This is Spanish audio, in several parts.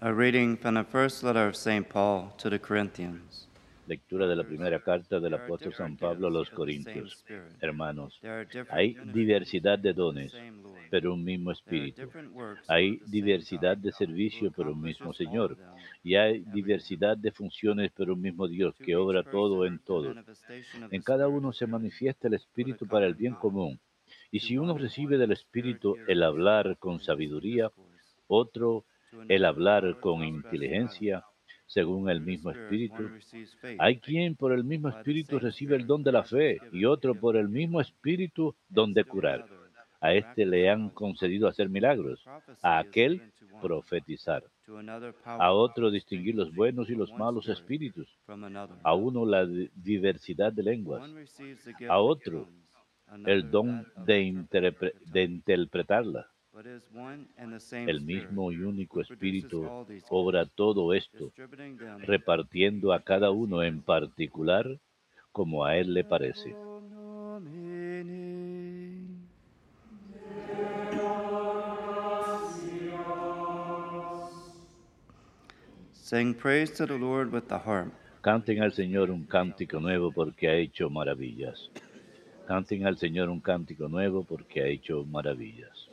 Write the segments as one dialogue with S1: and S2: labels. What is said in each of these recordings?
S1: A reading from the first letter of St. Paul to the Corinthians.
S2: Lectura de la primera carta del apóstol San Pablo a los Corintios. Hermanos, hay diversidad de dones, pero un mismo espíritu. Hay diversidad de servicio, pero un mismo Señor. Y hay diversidad de funciones, pero un mismo Dios que obra todo en todo. En cada uno se manifiesta el espíritu para el bien común. Y si uno recibe del espíritu el hablar con sabiduría, otro el hablar con inteligencia, según el mismo Espíritu. Hay quien por el mismo Espíritu recibe el don de la fe y otro por el mismo Espíritu don de curar. A este le han concedido hacer milagros, a aquel profetizar, a otro distinguir los buenos y los malos espíritus, a uno la diversidad de lenguas, a otro el don de, de interpretarla el mismo y único Espíritu obra todo esto, repartiendo a cada uno en particular como a Él le parece.
S1: Sing praise to the Lord with the harp.
S2: Canten al Señor un cántico nuevo porque ha hecho maravillas. Canten al Señor un cántico nuevo porque ha hecho maravillas.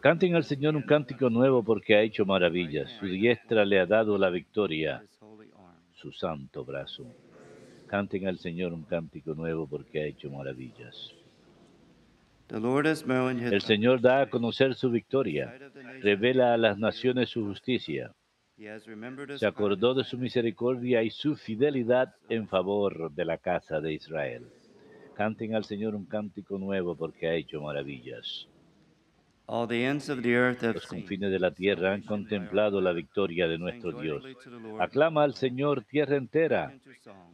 S2: Canten al Señor un cántico nuevo porque ha hecho maravillas. Su diestra le ha dado la victoria, su santo brazo. Canten al Señor un cántico nuevo porque ha hecho maravillas. El Señor da a conocer su victoria, revela a las naciones su justicia. Se acordó de su misericordia y su fidelidad en favor de la casa de Israel. Canten al Señor un cántico nuevo porque ha hecho maravillas. Los confines de la tierra han contemplado la victoria de nuestro Dios. Aclama al Señor tierra entera.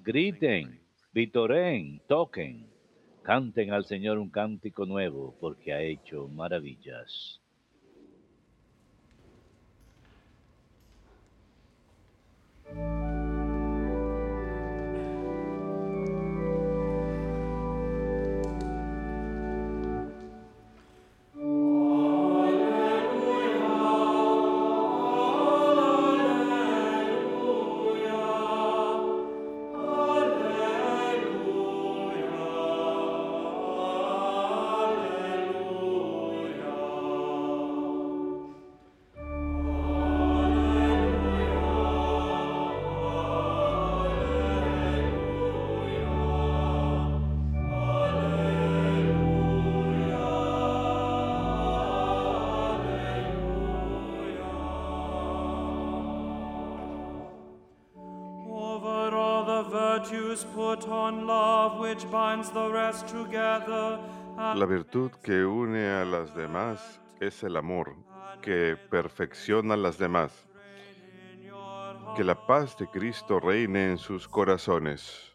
S2: Griten, vitoren, toquen. Canten al Señor un cántico nuevo porque ha hecho maravillas.
S3: La virtud que une a las demás es el amor, que perfecciona a las demás. Que la paz de Cristo reine en sus corazones.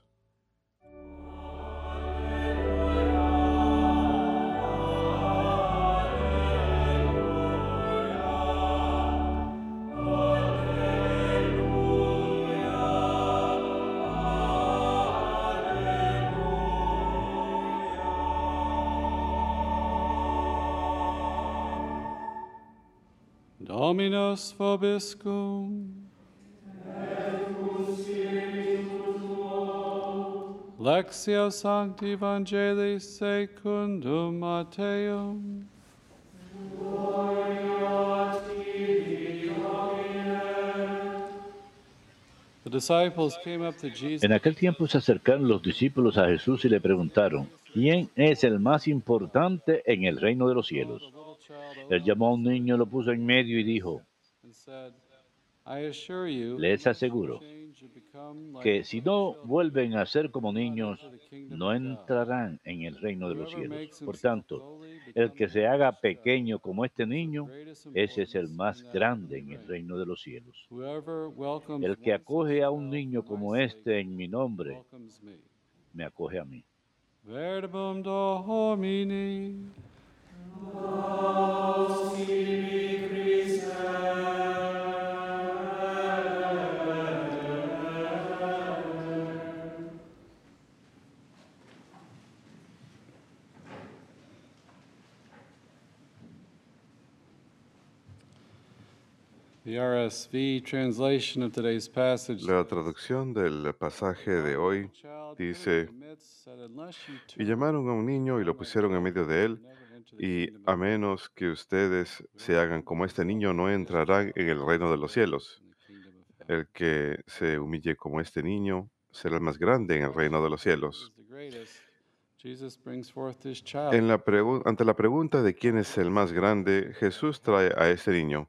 S4: Dominus vobiscum. Lectio Sancti Evangelii secundum Matteum.
S2: En aquel tiempo se acercaron los discípulos a Jesús y le preguntaron, ¿quién es el más importante en el reino de los cielos? Él llamó a un niño, lo puso en medio y dijo, les aseguro que si no vuelven a ser como niños, no entrarán en el reino de los cielos. Por tanto, el que se haga pequeño como este niño, ese es el más grande en el reino de los cielos. El que acoge a un niño como este en mi nombre, me acoge a mí.
S3: La traducción del pasaje de hoy dice, y llamaron a un niño y lo pusieron en medio de él, y a
S4: of heaven."
S3: menos que ustedes se hagan como este niño, no entrarán en el reino de los cielos. El que se humille como este niño será el más grande en el reino de los cielos. En la ante la pregunta de quién es el más grande, Jesús trae a este niño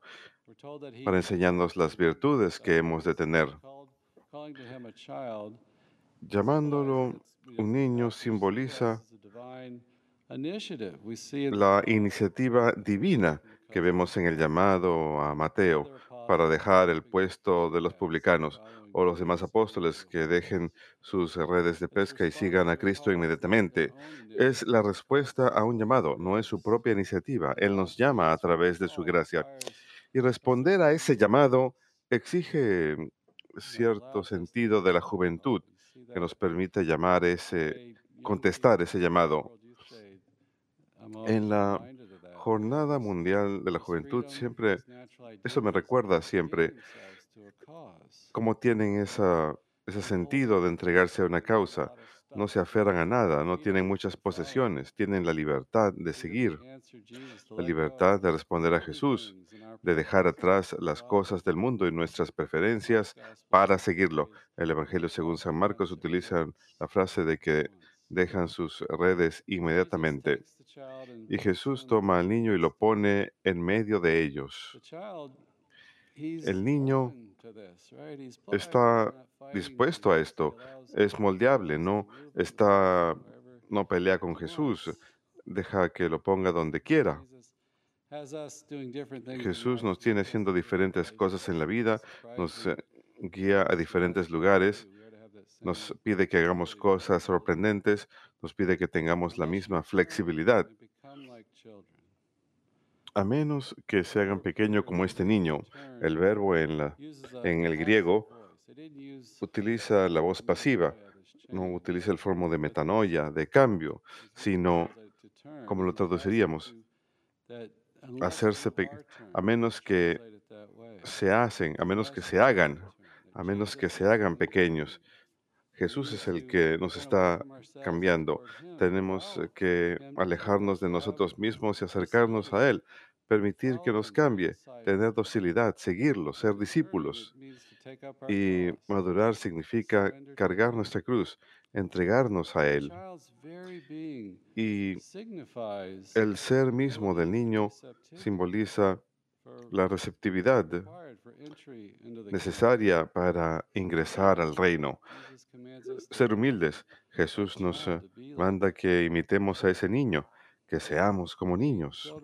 S3: para enseñarnos las virtudes que hemos de tener. Llamándolo un niño simboliza la iniciativa divina que vemos en el llamado a Mateo para dejar el puesto de los publicanos o los demás apóstoles que dejen sus redes de pesca y sigan a Cristo inmediatamente. Es la respuesta a un llamado, no es su propia iniciativa. Él nos llama a través de su gracia. Y responder a ese llamado exige cierto sentido de la juventud que nos permite llamar ese, contestar ese llamado. En la Jornada Mundial de la Juventud siempre, eso me recuerda siempre cómo tienen ese sentido de entregarse a una causa. No se aferran a nada, no tienen muchas posesiones, tienen la libertad de seguir, la libertad de responder a Jesús, de dejar atrás las cosas del mundo y nuestras preferencias para seguirlo. El Evangelio según San Marcos utiliza la frase de que dejan sus redes inmediatamente. Y Jesús toma al niño y lo pone en medio de ellos. El niño está dispuesto a esto, es moldeable, no está, no pelea con Jesús, deja que lo ponga donde quiera. Jesús nos tiene haciendo diferentes cosas en la vida, nos eh, guía a diferentes lugares, nos pide que hagamos cosas sorprendentes, nos pide que tengamos la misma flexibilidad. A menos que se hagan pequeño como este niño, el verbo en, el griego utiliza la voz pasiva, no utiliza el forma de metanoia, de cambio, sino, como lo traduciríamos, hacerse a menos que se hacen, a menos que se hagan, a menos que se hagan pequeños. Jesús es el que nos está cambiando. Tenemos eh, que alejarnos de nosotros mismos y acercarnos a Él, permitir que nos cambie, tener docilidad, seguirlo, ser discípulos. Y madurar significa cargar nuestra cruz, entregarnos a Él. Y el ser mismo del niño simboliza la receptividad necesaria para ingresar al reino. Ser humildes. Jesús nos eh, manda que imitemos a ese niño, que seamos como niños.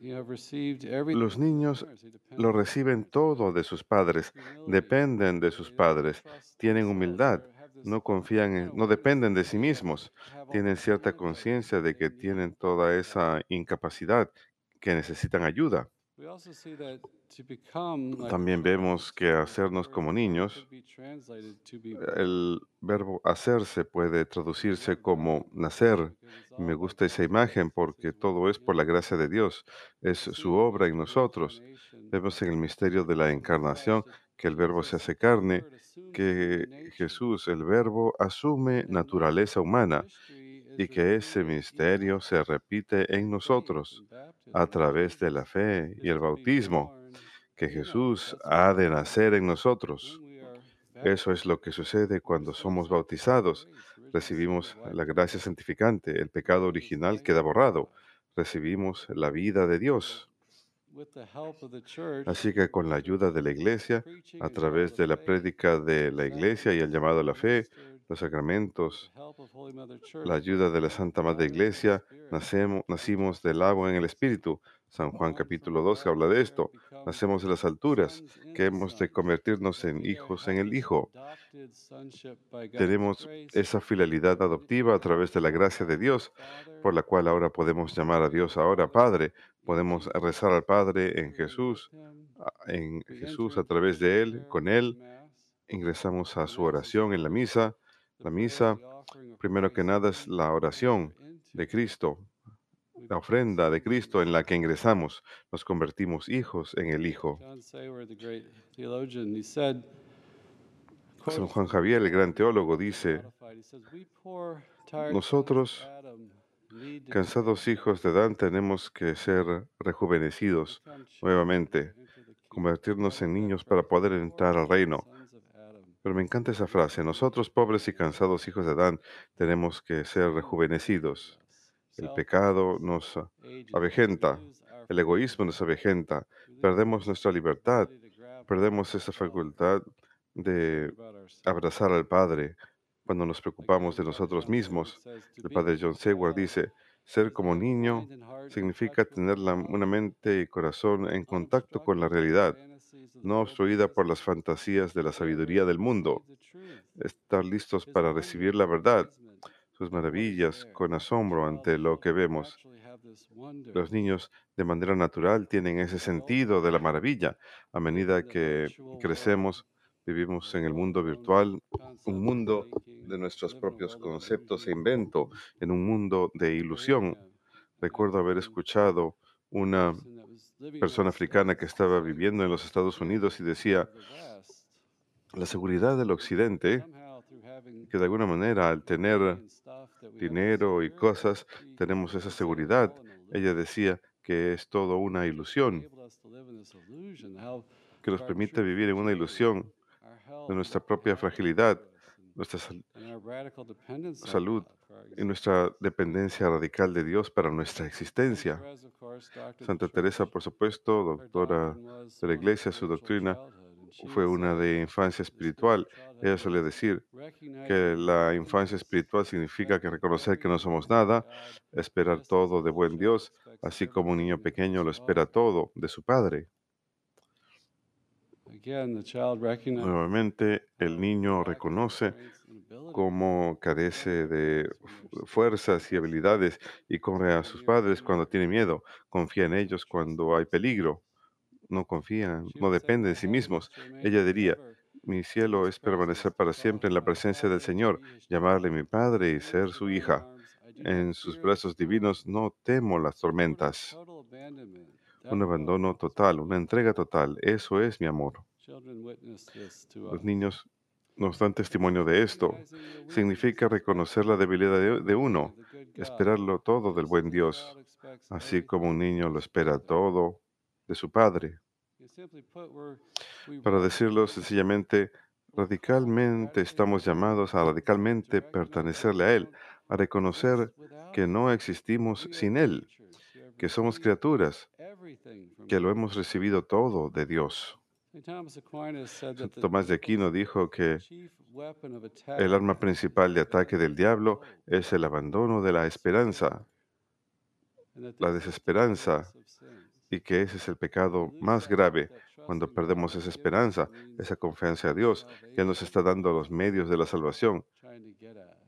S3: Los niños lo reciben todo de sus padres, dependen de sus padres, tienen humildad, no confían en, no dependen de sí mismos, tienen cierta conciencia de que tienen toda esa incapacidad, que necesitan ayuda. También vemos que hacernos como niños, el verbo hacerse puede traducirse como nacer. Y me gusta esa imagen porque todo es por la gracia de Dios, es su obra en nosotros. Vemos en el misterio de la encarnación que el verbo se hace carne, que Jesús, el verbo, asume naturaleza humana y que ese misterio se repite en nosotros a través de la fe y el bautismo, que Jesús ha de nacer en nosotros. Eso es lo que sucede cuando somos bautizados. Recibimos la gracia santificante, el pecado original queda borrado, recibimos la vida de Dios. Así que con la ayuda de la iglesia, a través de la prédica de la iglesia y el llamado a la fe, los sacramentos, la ayuda de la Santa Madre Iglesia, nacemos, nacimos del agua en el Espíritu. San Juan capítulo 2 habla de esto. Nacemos de las alturas, que hemos de convertirnos en hijos en el Hijo. Tenemos esa filialidad adoptiva a través de la gracia de Dios, por la cual ahora podemos llamar a Dios ahora Padre. Podemos rezar al Padre en Jesús, en Jesús a través de Él, con Él. Ingresamos a su oración en la misa. La misa, primero que nada, es la oración de Cristo la ofrenda de Cristo en la que ingresamos, nos convertimos hijos en el Hijo. San Juan Javier, el gran teólogo, dice,
S4: modified, he says, "We poor, tired sons of
S3: nosotros, cansados hijos de Adán, tenemos que ser rejuvenecidos nuevamente, convertirnos en niños para poder entrar al reino. Pero me encanta esa frase, nosotros pobres y cansados hijos de Adán tenemos que ser rejuvenecidos. El pecado nos avejenta, el egoísmo nos avejenta, perdemos nuestra libertad, perdemos esa facultad de abrazar al Padre cuando nos preocupamos de nosotros mismos. El Padre John Seward dice, ser como niño significa tener la- una mente y corazón en contacto con la realidad, no obstruida por las fantasías de la sabiduría del mundo, estar listos para recibir la verdad, sus maravillas, con asombro ante lo que vemos. Los niños de manera natural tienen ese sentido de la maravilla. A medida que crecemos, vivimos en el mundo virtual, un mundo de nuestros propios conceptos e invento, en un mundo de ilusión. Recuerdo haber escuchado una persona africana que estaba viviendo en los Estados Unidos y decía, la seguridad del occidente, que de alguna manera al tener dinero y cosas, tenemos esa seguridad. Ella decía que es todo una ilusión, que nos permite vivir en una ilusión de nuestra propia fragilidad, nuestra sal- salud y nuestra dependencia radical de Dios para nuestra existencia. Santa Teresa, por supuesto, doctora de la Iglesia, su doctrina fue una de infancia espiritual. Ella solía decir que la infancia espiritual significa que reconocer que no somos nada, esperar todo de buen Dios, así como un niño pequeño lo espera todo de su padre. Nuevamente, el niño reconoce cómo carece de fu- fuerzas y habilidades y corre a sus padres cuando tiene miedo, confía en ellos cuando hay peligro, no confía, no depende de sí mismos. Ella diría, mi cielo es permanecer para siempre en la presencia del Señor, llamarle mi Padre y ser su hija. En sus brazos divinos no temo las tormentas. Un abandono total, una entrega total, eso es mi amor. Los niños nos dan testimonio de esto. Significa reconocer la debilidad de, de uno, esperarlo todo del buen Dios, así como un niño lo espera todo de su padre. Para decirlo sencillamente, radicalmente estamos llamados a radicalmente pertenecerle a Él, a reconocer que no existimos sin Él, que somos criaturas, que lo hemos recibido todo de Dios. Santo Tomás de Aquino dijo que el arma principal de ataque del diablo es el abandono de la esperanza, la desesperanza, y que ese es el pecado más grave cuando perdemos esa esperanza, esa confianza a Dios, que nos está dando los medios de la salvación.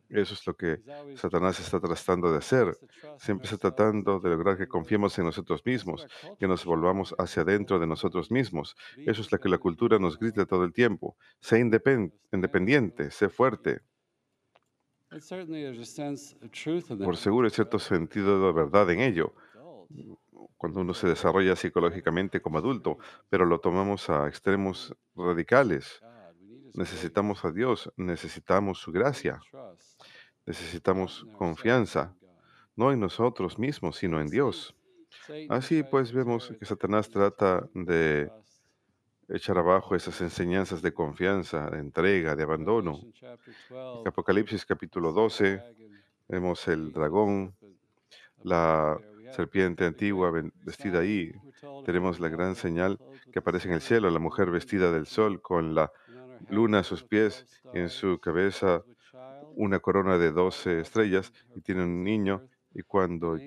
S3: Eso es lo que Satanás está tratando de hacer. Siempre está tratando de lograr que confiemos en nosotros mismos, que nos volvamos hacia adentro de nosotros mismos. Eso es lo que la cultura nos grita todo el tiempo. Sé independ- independiente, sé fuerte. Por seguro hay cierto sentido de verdad en ello, cuando uno se desarrolla psicológicamente como adulto, pero lo tomamos a extremos radicales. Necesitamos a Dios, necesitamos su gracia, necesitamos confianza, no en nosotros mismos, sino en Dios. Así pues vemos que Satanás trata de echar abajo esas enseñanzas de confianza, de entrega, de abandono. En Apocalipsis capítulo 12 vemos el dragón, la serpiente antigua vestida ahí. Tenemos la gran señal que aparece en el cielo, la mujer vestida del sol con la luna a sus pies y en su cabeza una corona de 12 estrellas y tiene un niño y cuando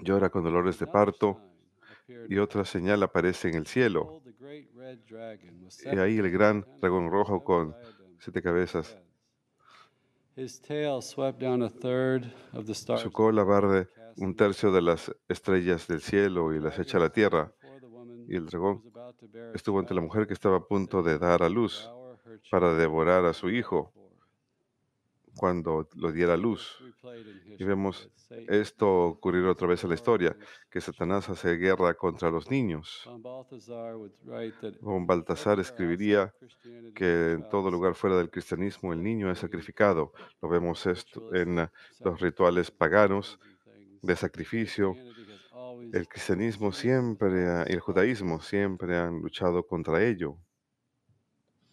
S3: llora con dolores de parto y otra señal aparece en el cielo. y ahí el gran dragón rojo con siete cabezas. Su cola barre un tercio de las estrellas del cielo y las echa a la tierra. Y el dragón estuvo ante la mujer que estaba a punto de dar a luz para devorar a su hijo, cuando lo diera luz. Y vemos esto ocurrir otra vez en la historia, que Satanás hace guerra contra los niños.
S4: Von
S3: Baltasar escribiría que en todo lugar fuera del cristianismo el niño es sacrificado. Lo vemos esto en eh, los rituales paganos de sacrificio. El cristianismo siempre y el judaísmo siempre han luchado contra ello.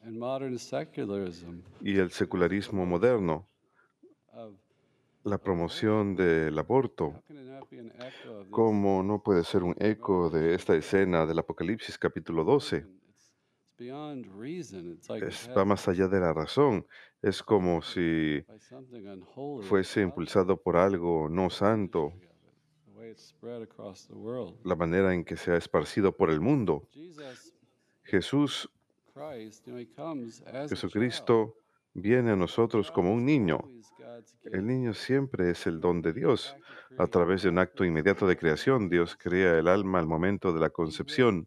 S4: And modern secularism
S3: Y el secularismo moderno,
S4: of
S3: la promoción del aborto,
S4: how can it not be an echo of this
S3: ¿cómo no puede ser un eco de esta escena del Apocalipsis capítulo 12?
S4: It's, it's beyond reason. It's like it
S3: Es-
S4: has
S3: va más allá de la razón. Es como si
S4: by something unholy
S3: fuese impulsado por algo no
S4: the
S3: santo,
S4: history of it, the way it's spread across the world.
S3: la manera en que se ha esparcido por el mundo. Jesús, Jesucristo, viene a nosotros como un niño. El niño siempre es el don de Dios. A través de un acto inmediato de creación, Dios crea el alma al momento de la concepción.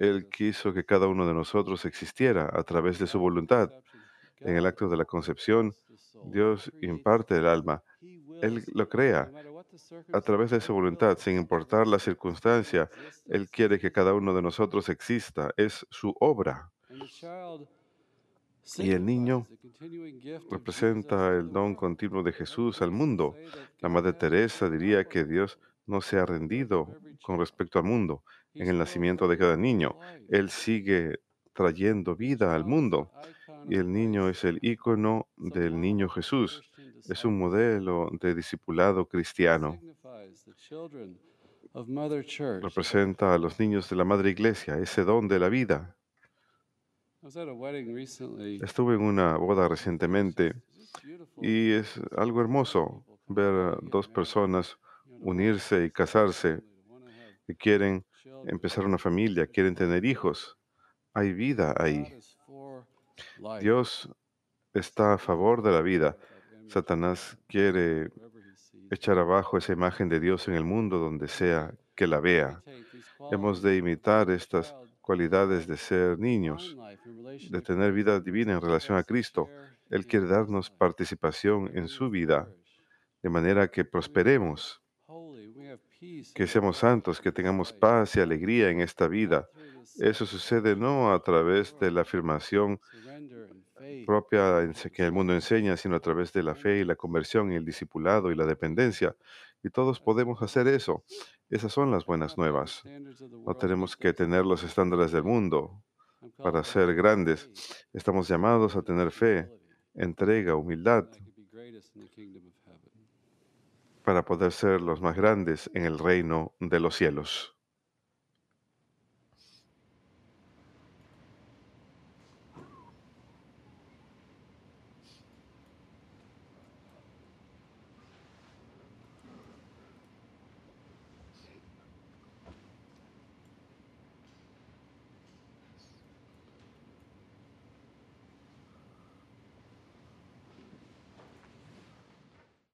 S3: Él quiso que cada uno de nosotros existiera a través de su voluntad. En el acto de la concepción, Dios imparte el alma. Él lo crea. A través de su voluntad, sin importar la circunstancia, Él quiere que cada uno de nosotros exista. Es su obra. Y el niño Representa el don continuo de Jesús al mundo. La Madre Teresa diría que Dios no se ha rendido con respecto al mundo en el nacimiento de cada niño. Él sigue trayendo vida al mundo. Y el niño es el ícono del niño Jesús. Es un modelo de discipulado cristiano. Representa a los niños de la Madre Iglesia, ese don de la vida. Estuve en una boda recientemente y es algo hermoso ver a dos personas unirse y casarse que quieren empezar una familia, quieren tener hijos. Hay vida ahí. Dios está a favor de la vida. Satanás quiere echar abajo esa imagen de Dios en el mundo donde sea que la vea. Hemos de imitar estas cualidades de ser niños, de tener vida divina en relación a Cristo. Él quiere darnos participación en su vida, de manera que prosperemos, que seamos santos, que tengamos paz y alegría en esta vida. Eso sucede no a través de la afirmación propia que el mundo enseña, sino a través de la fe y la conversión y el discipulado y la dependencia. Y todos podemos hacer eso. Esas son las buenas nuevas. No tenemos que tener los estándares del mundo para ser grandes. Estamos llamados a tener fe, entrega, humildad para poder ser los más grandes en el reino de los cielos.